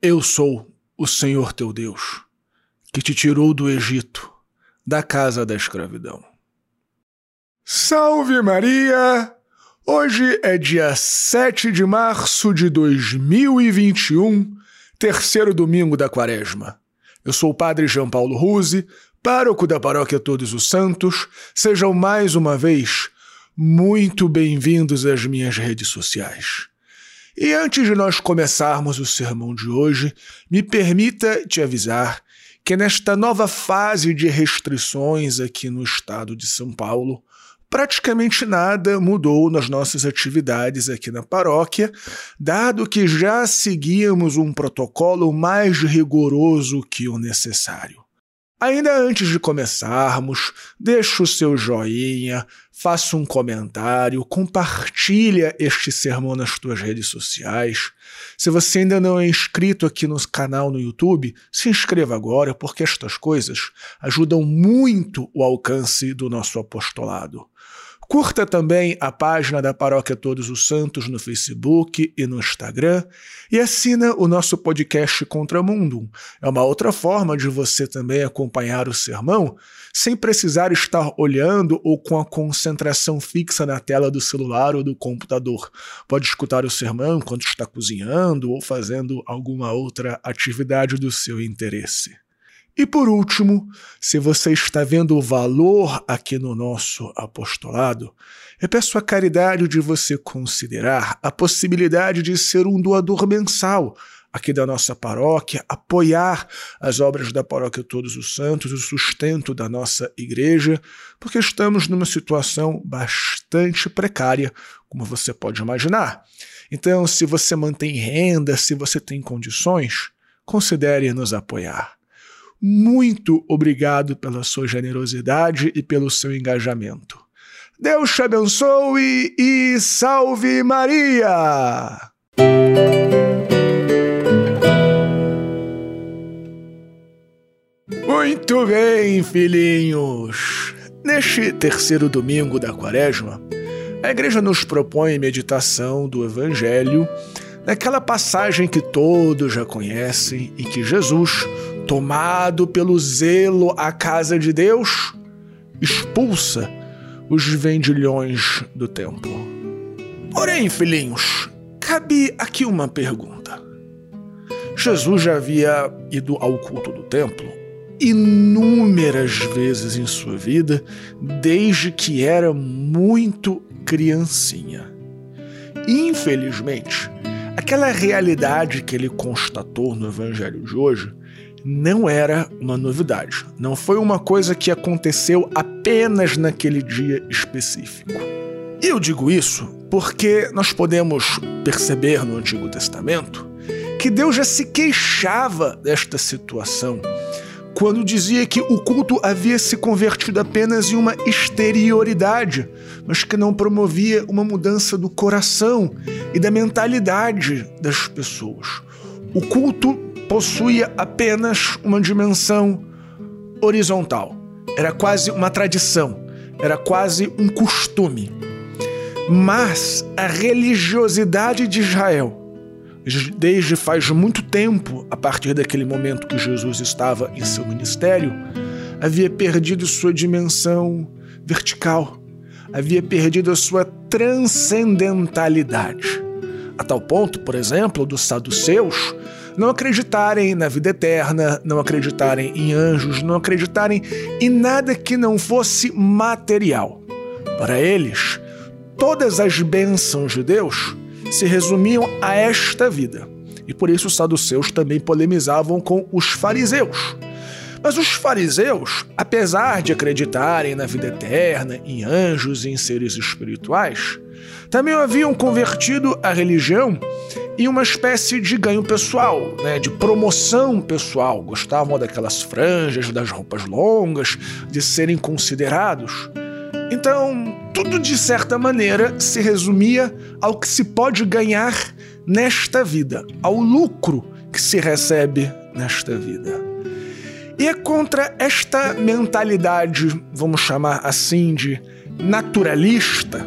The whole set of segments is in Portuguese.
Eu sou o Senhor teu Deus, que te tirou do Egito, da casa da escravidão. Salve Maria! Hoje é dia 7 de março de 2021, terceiro domingo da quaresma. Eu sou o Padre João Paulo Ruse, pároco da Paróquia Todos os Santos. Sejam mais uma vez muito bem-vindos às minhas redes sociais. E antes de nós começarmos o sermão de hoje, me permita te avisar que nesta nova fase de restrições aqui no estado de São Paulo, praticamente nada mudou nas nossas atividades aqui na paróquia, dado que já seguíamos um protocolo mais rigoroso que o necessário. Ainda antes de começarmos, deixa o seu joinha, faça um comentário, compartilha este sermão nas tuas redes sociais. Se você ainda não é inscrito aqui no canal no YouTube, se inscreva agora, porque estas coisas ajudam muito o alcance do nosso apostolado. Curta também a página da Paróquia Todos os Santos no Facebook e no Instagram e assina o nosso podcast Contramundo. É uma outra forma de você também acompanhar o sermão sem precisar estar olhando ou com a concentração fixa na tela do celular ou do computador. Pode escutar o sermão enquanto está cozinhando ou fazendo alguma outra atividade do seu interesse. E por último, se você está vendo o valor aqui no nosso apostolado, eu peço a caridade de você considerar a possibilidade de ser um doador mensal aqui da nossa paróquia, apoiar as obras da paróquia Todos os Santos, o sustento da nossa igreja, porque estamos numa situação bastante precária, como você pode imaginar. Então, se você mantém renda, se você tem condições, considere nos apoiar. Muito obrigado pela sua generosidade e pelo seu engajamento. Deus te abençoe e salve Maria! Muito bem, filhinhos! Neste terceiro domingo da quaresma, a igreja nos propõe meditação do Evangelho naquela passagem que todos já conhecem e que Jesus tomado pelo zelo à casa de Deus, expulsa os vendilhões do templo. Porém, filhinhos, cabe aqui uma pergunta. Jesus já havia ido ao culto do templo inúmeras vezes em sua vida, desde que era muito criancinha. Infelizmente, aquela realidade que ele constatou no evangelho de hoje não era uma novidade. Não foi uma coisa que aconteceu apenas naquele dia específico. E eu digo isso porque nós podemos perceber no Antigo Testamento que Deus já se queixava desta situação quando dizia que o culto havia se convertido apenas em uma exterioridade, mas que não promovia uma mudança do coração e da mentalidade das pessoas. O culto possuía apenas uma dimensão horizontal. Era quase uma tradição, era quase um costume. Mas a religiosidade de Israel, desde faz muito tempo, a partir daquele momento que Jesus estava em seu ministério, havia perdido sua dimensão vertical, havia perdido a sua transcendentalidade. A tal ponto, por exemplo, dos saduceus não acreditarem na vida eterna, não acreditarem em anjos, não acreditarem em nada que não fosse material. Para eles, todas as bênçãos de Deus se resumiam a esta vida. E por isso os saduceus também polemizavam com os fariseus. Mas os fariseus, apesar de acreditarem na vida eterna, em anjos e em seres espirituais, também haviam convertido a religião em uma espécie de ganho pessoal, né, de promoção pessoal. Gostavam daquelas franjas, das roupas longas, de serem considerados. Então, tudo de certa maneira se resumia ao que se pode ganhar nesta vida, ao lucro que se recebe nesta vida. E é contra esta mentalidade, vamos chamar assim, de naturalista,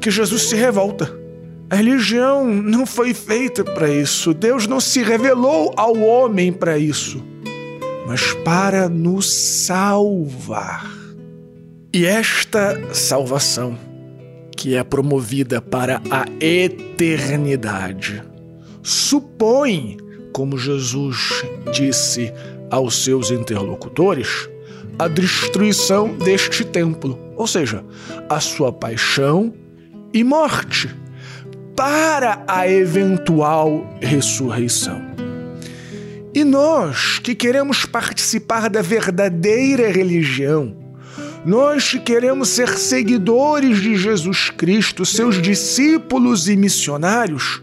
que Jesus se revolta. A religião não foi feita para isso. Deus não se revelou ao homem para isso, mas para nos salvar. E esta salvação, que é promovida para a eternidade, supõe, como Jesus disse aos seus interlocutores, a destruição deste templo, ou seja, a sua paixão e morte para a eventual ressurreição. E nós que queremos participar da verdadeira religião, nós que queremos ser seguidores de Jesus Cristo, seus discípulos e missionários,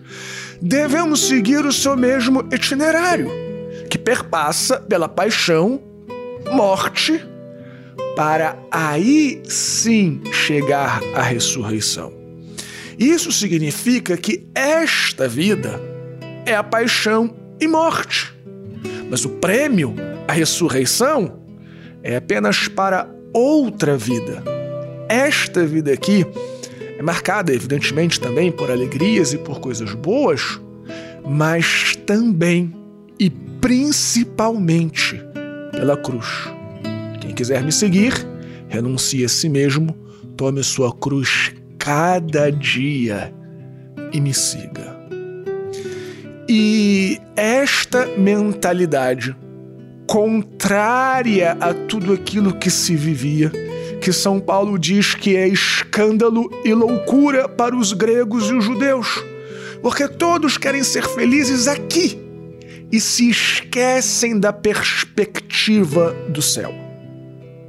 devemos seguir o seu mesmo itinerário, que perpassa pela paixão, morte, para aí sim chegar à ressurreição. Isso significa que esta vida é a paixão e morte. Mas o prêmio, a ressurreição, é apenas para outra vida. Esta vida aqui é marcada, evidentemente, também por alegrias e por coisas boas, mas também e principalmente pela cruz. Quem quiser me seguir, renuncie a si mesmo, tome sua cruz cada dia e me siga. E esta mentalidade contrária a tudo aquilo que se vivia, que São Paulo diz que é escândalo e loucura para os gregos e os judeus, porque todos querem ser felizes aqui e se esquecem da perspectiva do céu.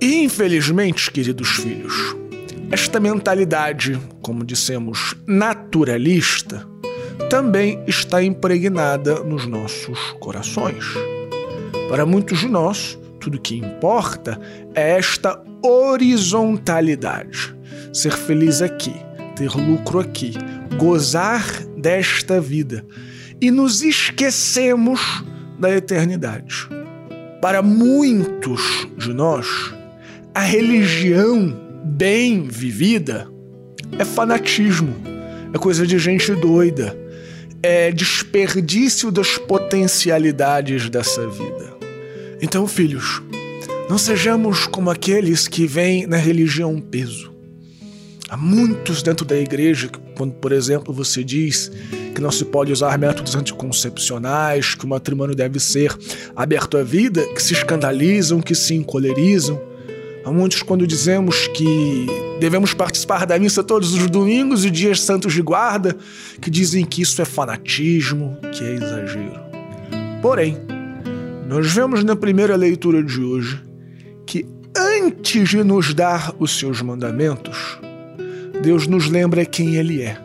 Infelizmente, queridos filhos, esta mentalidade, como dissemos, naturalista, também está impregnada nos nossos corações. Para muitos de nós, tudo que importa é esta horizontalidade. Ser feliz aqui, ter lucro aqui, gozar desta vida. E nos esquecemos da eternidade. Para muitos de nós, a religião bem vivida é fanatismo, é coisa de gente doida, é desperdício das potencialidades dessa vida. Então, filhos, não sejamos como aqueles que veem na religião peso. Há muitos dentro da igreja, quando, por exemplo, você diz que não se pode usar métodos anticoncepcionais, que o matrimônio deve ser aberto à vida, que se escandalizam, que se encolerizam. Há muitos quando dizemos que devemos participar da missa todos os domingos e dias santos de guarda, que dizem que isso é fanatismo, que é exagero. Porém, nós vemos na primeira leitura de hoje que antes de nos dar os seus mandamentos, Deus nos lembra quem Ele é.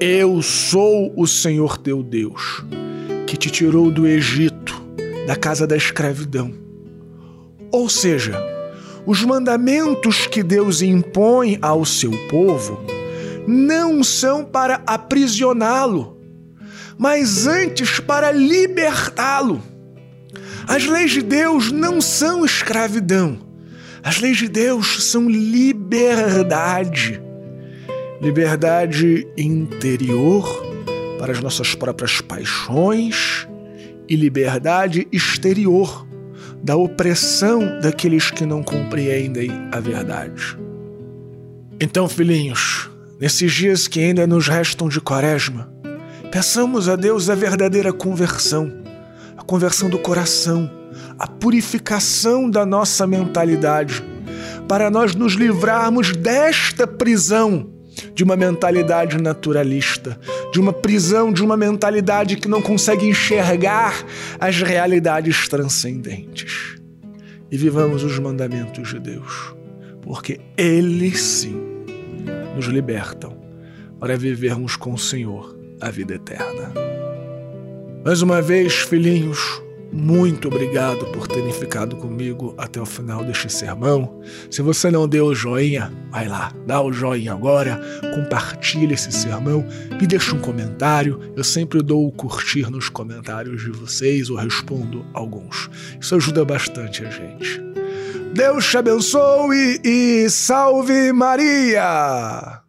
Eu sou o Senhor teu Deus, que te tirou do Egito, da casa da escravidão. Ou seja, os mandamentos que Deus impõe ao seu povo não são para aprisioná-lo, mas antes para libertá-lo. As leis de Deus não são escravidão. As leis de Deus são liberdade. Liberdade interior para as nossas próprias paixões e liberdade exterior da opressão daqueles que não compreendem a verdade. Então, filhinhos, nesses dias que ainda nos restam de quaresma, peçamos a Deus a verdadeira conversão, a conversão do coração, a purificação da nossa mentalidade, para nós nos livrarmos desta prisão de uma mentalidade naturalista, de uma prisão de uma mentalidade que não consegue enxergar as realidades transcendentes. E vivamos os mandamentos de Deus, porque eles sim nos libertam para vivermos com o Senhor a vida eterna. Mais uma vez, filhinhos, muito obrigado por terem ficado comigo até o final deste sermão. Se você não deu o joinha, vai lá, dá o joinha agora, compartilha esse sermão, me deixa um comentário. Eu sempre dou o curtir nos comentários de vocês ou respondo alguns. Isso ajuda bastante a gente. Deus te abençoe e salve Maria!